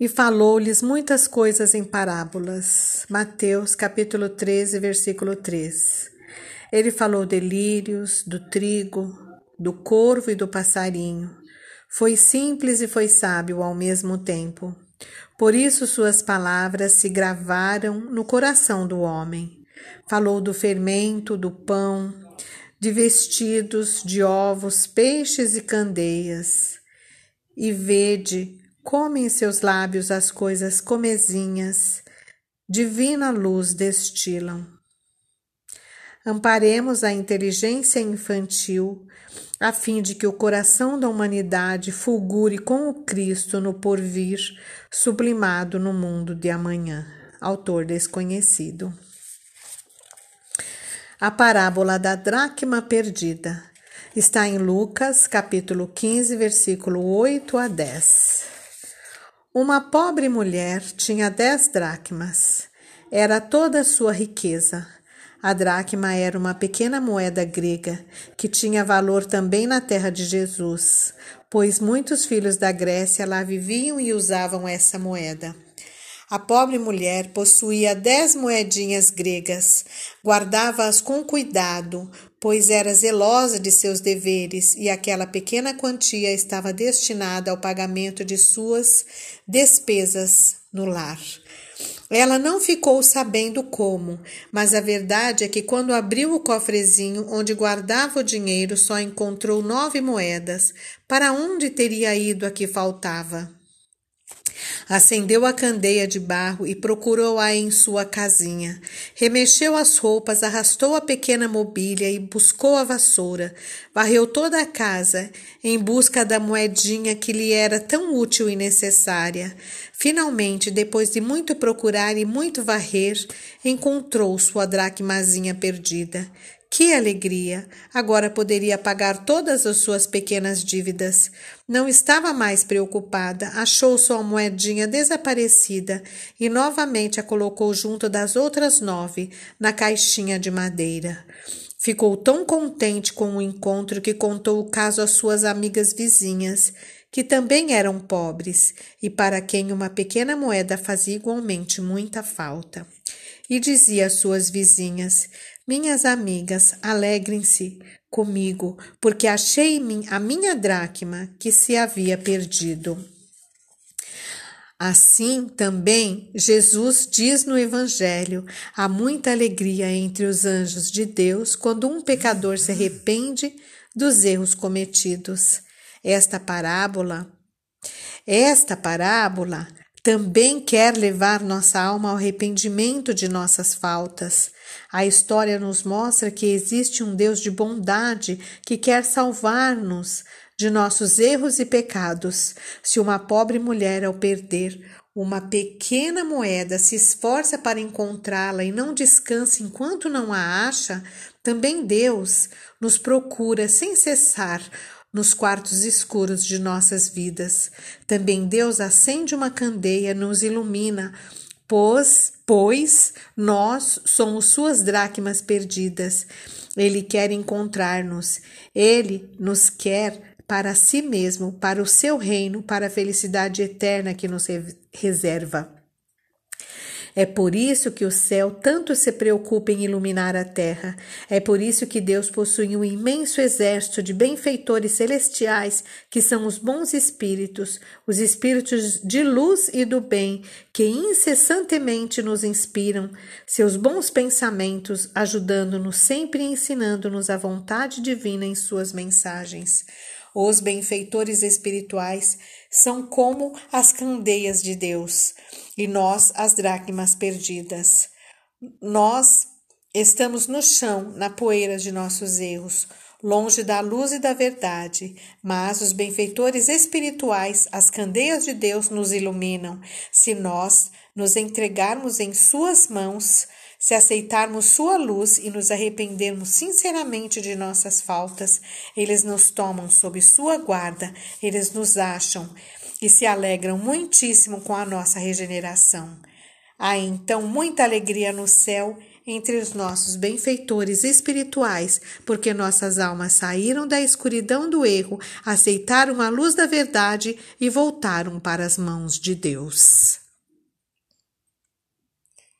e falou-lhes muitas coisas em parábolas. Mateus capítulo 13, versículo 3. Ele falou de lírios, do trigo, do corvo e do passarinho. Foi simples e foi sábio ao mesmo tempo. Por isso suas palavras se gravaram no coração do homem. Falou do fermento, do pão, de vestidos, de ovos, peixes e candeias. E vede, come em seus lábios as coisas comezinhas, divina luz destilam. Amparemos a inteligência infantil, a fim de que o coração da humanidade fulgure com o Cristo no porvir, sublimado no mundo de amanhã. Autor desconhecido. A parábola da dracma perdida está em Lucas, capítulo 15, versículo 8 a 10. Uma pobre mulher tinha dez dracmas. Era toda a sua riqueza. A dracma era uma pequena moeda grega que tinha valor também na terra de Jesus, pois muitos filhos da Grécia lá viviam e usavam essa moeda. A pobre mulher possuía dez moedinhas gregas, guardava-as com cuidado, pois era zelosa de seus deveres e aquela pequena quantia estava destinada ao pagamento de suas despesas no lar. Ela não ficou sabendo como, mas a verdade é que quando abriu o cofrezinho onde guardava o dinheiro, só encontrou nove moedas. Para onde teria ido a que faltava? Acendeu a candeia de barro e procurou-a em sua casinha. Remexeu as roupas, arrastou a pequena mobília e buscou a vassoura. Varreu toda a casa em busca da moedinha que lhe era tão útil e necessária. Finalmente, depois de muito procurar e muito varrer, encontrou sua dracmazinha perdida. Que alegria! Agora poderia pagar todas as suas pequenas dívidas. Não estava mais preocupada, achou sua moedinha desaparecida e novamente a colocou junto das outras nove na caixinha de madeira. Ficou tão contente com o encontro que contou o caso às suas amigas vizinhas, que também eram pobres e para quem uma pequena moeda fazia igualmente muita falta. E dizia às suas vizinhas: minhas amigas, alegrem-se comigo, porque achei a minha dracma que se havia perdido. Assim também Jesus diz no Evangelho: há muita alegria entre os anjos de Deus quando um pecador se arrepende dos erros cometidos. Esta parábola, esta parábola também quer levar nossa alma ao arrependimento de nossas faltas. A história nos mostra que existe um Deus de bondade que quer salvar-nos de nossos erros e pecados. Se uma pobre mulher, ao perder uma pequena moeda, se esforça para encontrá-la e não descansa enquanto não a acha, também Deus nos procura sem cessar nos quartos escuros de nossas vidas. Também Deus acende uma candeia, nos ilumina, pois, pois nós somos suas dracmas perdidas. Ele quer encontrar-nos, ele nos quer para si mesmo, para o seu reino, para a felicidade eterna que nos reserva. É por isso que o céu tanto se preocupa em iluminar a terra. É por isso que Deus possui um imenso exército de benfeitores celestiais, que são os bons espíritos, os espíritos de luz e do bem, que incessantemente nos inspiram seus bons pensamentos, ajudando-nos sempre e ensinando-nos a vontade divina em suas mensagens. Os benfeitores espirituais são como as candeias de Deus e nós as dracmas perdidas. Nós estamos no chão, na poeira de nossos erros, longe da luz e da verdade, mas os benfeitores espirituais, as candeias de Deus, nos iluminam. Se nós nos entregarmos em Suas mãos, se aceitarmos Sua luz e nos arrependermos sinceramente de nossas faltas, eles nos tomam sob Sua guarda, eles nos acham e se alegram muitíssimo com a nossa regeneração. Há então muita alegria no céu entre os nossos benfeitores espirituais, porque nossas almas saíram da escuridão do erro, aceitaram a luz da verdade e voltaram para as mãos de Deus.